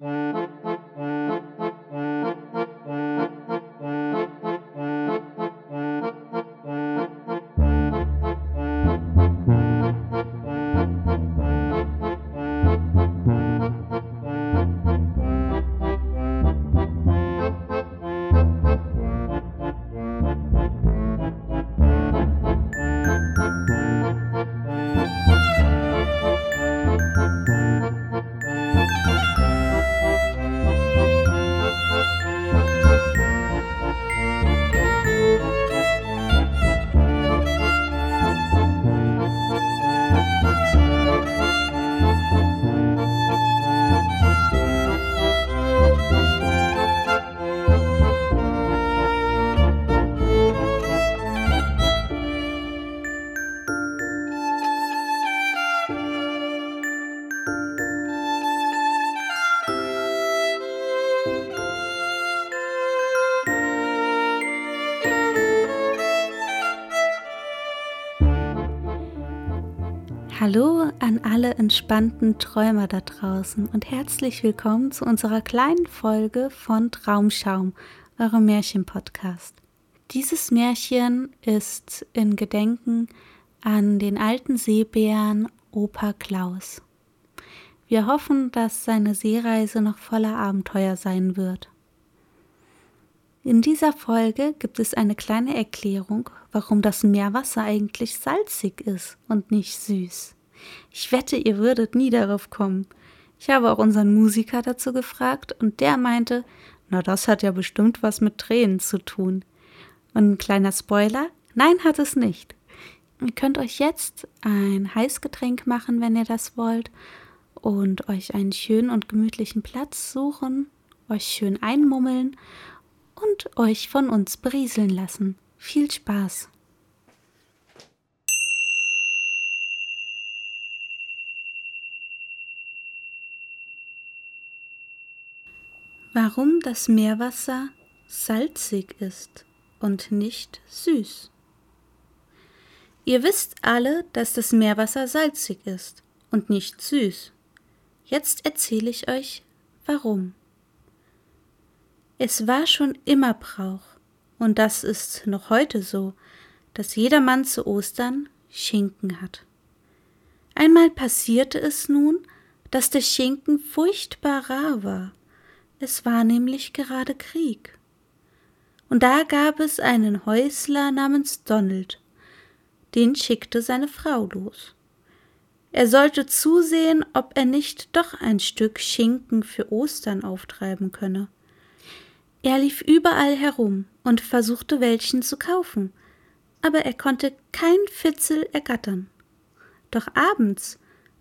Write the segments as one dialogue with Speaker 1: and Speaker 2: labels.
Speaker 1: Mm-hmm. Hallo an alle entspannten Träumer da draußen und herzlich willkommen zu unserer kleinen Folge von Traumschaum, eurem Märchenpodcast. Dieses Märchen ist in Gedenken an den alten Seebären Opa Klaus. Wir hoffen, dass seine Seereise noch voller Abenteuer sein wird. In dieser Folge gibt es eine kleine Erklärung, warum das Meerwasser eigentlich salzig ist und nicht süß. Ich wette, ihr würdet nie darauf kommen. Ich habe auch unseren Musiker dazu gefragt und der meinte, na das hat ja bestimmt was mit Tränen zu tun. Und ein kleiner Spoiler, nein hat es nicht. Ihr könnt euch jetzt ein Heißgetränk machen, wenn ihr das wollt, und euch einen schönen und gemütlichen Platz suchen, euch schön einmummeln und euch von uns berieseln lassen. Viel Spaß! Warum das Meerwasser salzig ist und nicht süß. Ihr wisst alle, dass das Meerwasser salzig ist und nicht süß. Jetzt erzähle ich euch, warum. Es war schon immer Brauch, und das ist noch heute so, dass jedermann zu Ostern Schinken hat. Einmal passierte es nun, dass der Schinken furchtbar rar war. Es war nämlich gerade Krieg. Und da gab es einen Häusler namens Donald, den schickte seine Frau los. Er sollte zusehen, ob er nicht doch ein Stück Schinken für Ostern auftreiben könne. Er lief überall herum und versuchte welchen zu kaufen, aber er konnte kein Fitzel ergattern. Doch abends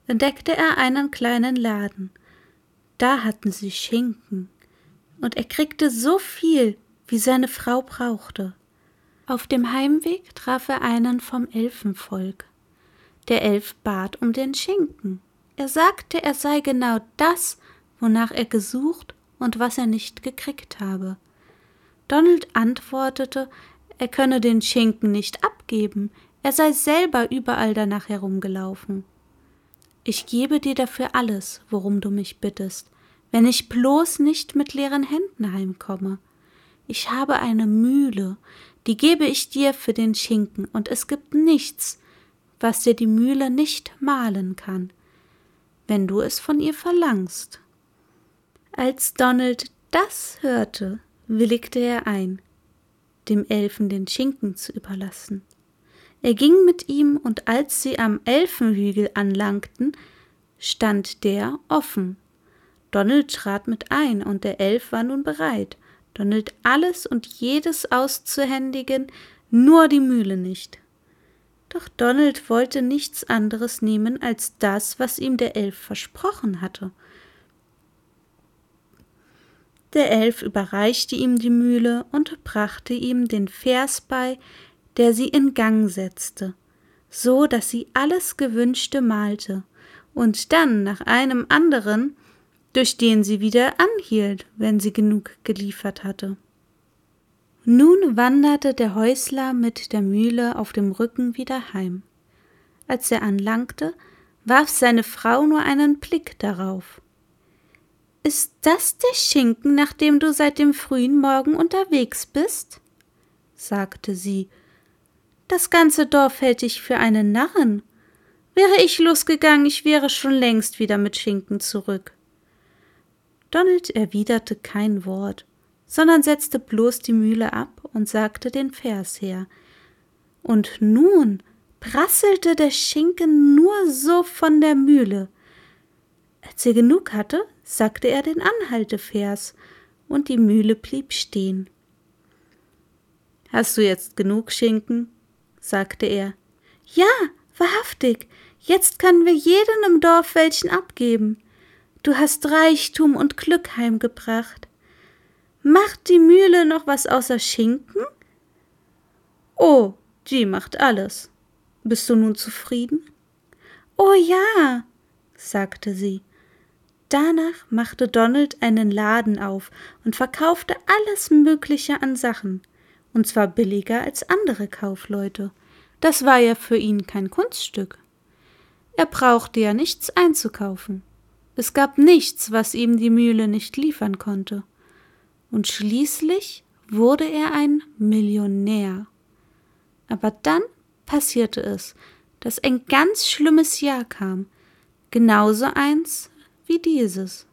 Speaker 1: entdeckte er einen kleinen Laden. Da hatten sie Schinken, und er kriegte so viel, wie seine Frau brauchte. Auf dem Heimweg traf er einen vom Elfenvolk. Der Elf bat um den Schinken. Er sagte, er sei genau das, wonach er gesucht und was er nicht gekriegt habe. Donald antwortete, er könne den Schinken nicht abgeben, er sei selber überall danach herumgelaufen. Ich gebe dir dafür alles, worum du mich bittest, wenn ich bloß nicht mit leeren Händen heimkomme. Ich habe eine Mühle, die gebe ich dir für den Schinken, und es gibt nichts, was dir die Mühle nicht mahlen kann, wenn du es von ihr verlangst. Als Donald das hörte, willigte er ein, dem Elfen den Schinken zu überlassen. Er ging mit ihm, und als sie am Elfenhügel anlangten, stand der offen. Donald trat mit ein, und der Elf war nun bereit, Donald alles und jedes auszuhändigen, nur die Mühle nicht. Doch Donald wollte nichts anderes nehmen als das, was ihm der Elf versprochen hatte, der Elf überreichte ihm die Mühle und brachte ihm den Vers bei, der sie in Gang setzte, so dass sie alles Gewünschte malte, und dann nach einem anderen, durch den sie wieder anhielt, wenn sie genug geliefert hatte. Nun wanderte der Häusler mit der Mühle auf dem Rücken wieder heim. Als er anlangte, warf seine Frau nur einen Blick darauf. Ist das der Schinken, nach dem du seit dem frühen Morgen unterwegs bist? sagte sie. Das ganze Dorf hält dich für einen Narren. Wäre ich losgegangen, ich wäre schon längst wieder mit Schinken zurück. Donald erwiderte kein Wort, sondern setzte bloß die Mühle ab und sagte den Vers her. Und nun prasselte der Schinken nur so von der Mühle. Als er genug hatte, sagte er den Anhaltevers, und die Mühle blieb stehen. Hast du jetzt genug Schinken? sagte er. Ja, wahrhaftig, jetzt können wir jedem im Dorf welchen abgeben. Du hast Reichtum und Glück heimgebracht. Macht die Mühle noch was außer Schinken? Oh, die macht alles. Bist du nun zufrieden? Oh ja, sagte sie. Danach machte Donald einen Laden auf und verkaufte alles Mögliche an Sachen, und zwar billiger als andere Kaufleute. Das war ja für ihn kein Kunststück. Er brauchte ja nichts einzukaufen. Es gab nichts, was ihm die Mühle nicht liefern konnte. Und schließlich wurde er ein Millionär. Aber dann passierte es, dass ein ganz schlimmes Jahr kam, genauso eins wie dieses.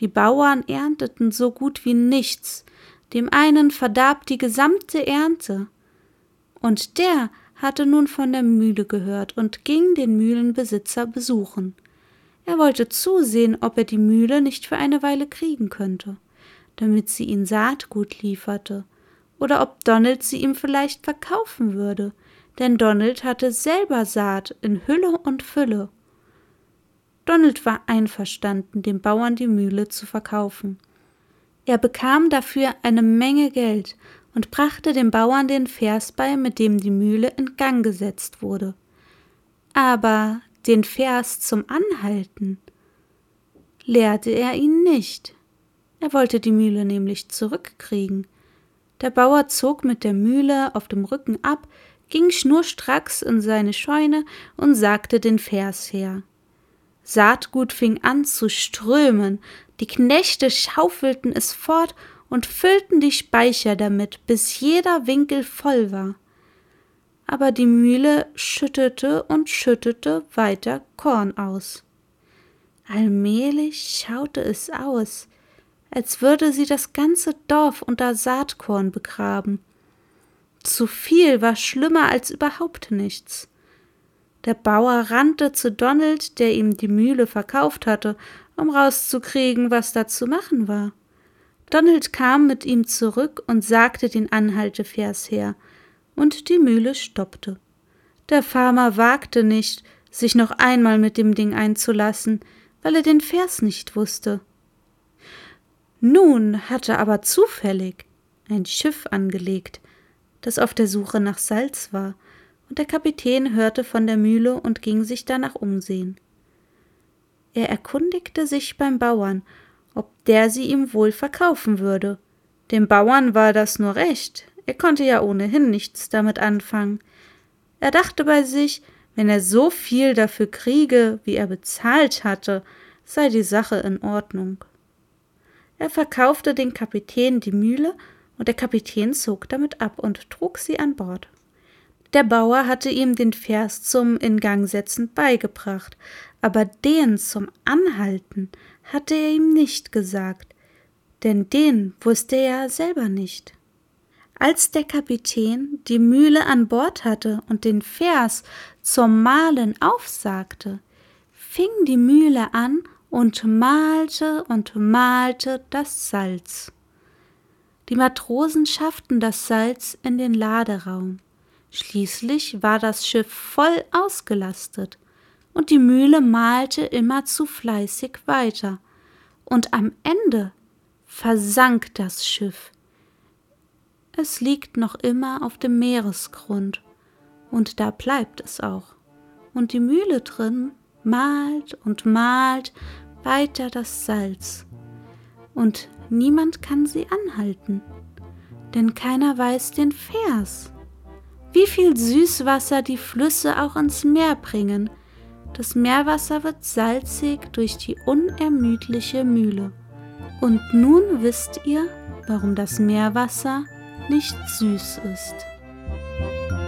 Speaker 1: Die Bauern ernteten so gut wie nichts, dem einen verdarb die gesamte Ernte, und der hatte nun von der Mühle gehört und ging den Mühlenbesitzer besuchen. Er wollte zusehen, ob er die Mühle nicht für eine Weile kriegen könnte, damit sie ihn Saatgut lieferte, oder ob Donald sie ihm vielleicht verkaufen würde, denn Donald hatte selber Saat in Hülle und Fülle. Donald war einverstanden, dem Bauern die Mühle zu verkaufen. Er bekam dafür eine Menge Geld und brachte dem Bauern den Vers bei, mit dem die Mühle in Gang gesetzt wurde. Aber den Vers zum Anhalten lehrte er ihn nicht. Er wollte die Mühle nämlich zurückkriegen. Der Bauer zog mit der Mühle auf dem Rücken ab, ging schnurstracks in seine Scheune und sagte den Vers her. Saatgut fing an zu strömen, die Knechte schaufelten es fort und füllten die Speicher damit, bis jeder Winkel voll war. Aber die Mühle schüttete und schüttete weiter Korn aus. Allmählich schaute es aus, als würde sie das ganze Dorf unter Saatkorn begraben. Zu viel war schlimmer als überhaupt nichts. Der Bauer rannte zu Donald, der ihm die Mühle verkauft hatte, um rauszukriegen, was da zu machen war. Donald kam mit ihm zurück und sagte den Anhaltevers her, und die Mühle stoppte. Der Farmer wagte nicht, sich noch einmal mit dem Ding einzulassen, weil er den Vers nicht wusste. Nun hatte aber zufällig ein Schiff angelegt, das auf der Suche nach Salz war, und der Kapitän hörte von der Mühle und ging sich danach umsehen. Er erkundigte sich beim Bauern, ob der sie ihm wohl verkaufen würde. Dem Bauern war das nur recht, er konnte ja ohnehin nichts damit anfangen. Er dachte bei sich, wenn er so viel dafür kriege, wie er bezahlt hatte, sei die Sache in Ordnung. Er verkaufte den Kapitän die Mühle, und der Kapitän zog damit ab und trug sie an Bord. Der Bauer hatte ihm den Vers zum Ingangsetzen beigebracht, aber den zum Anhalten hatte er ihm nicht gesagt, denn den wusste er selber nicht. Als der Kapitän die Mühle an Bord hatte und den Vers zum Malen aufsagte, fing die Mühle an und malte und malte das Salz. Die Matrosen schafften das Salz in den Laderaum. Schließlich war das Schiff voll ausgelastet, und die Mühle malte immer zu fleißig weiter, und am Ende versank das Schiff. Es liegt noch immer auf dem Meeresgrund, und da bleibt es auch, und die Mühle drin malt und malt weiter das Salz, und niemand kann sie anhalten, denn keiner weiß den Vers wie viel Süßwasser die Flüsse auch ins Meer bringen. Das Meerwasser wird salzig durch die unermüdliche Mühle. Und nun wisst ihr, warum das Meerwasser nicht süß ist. Musik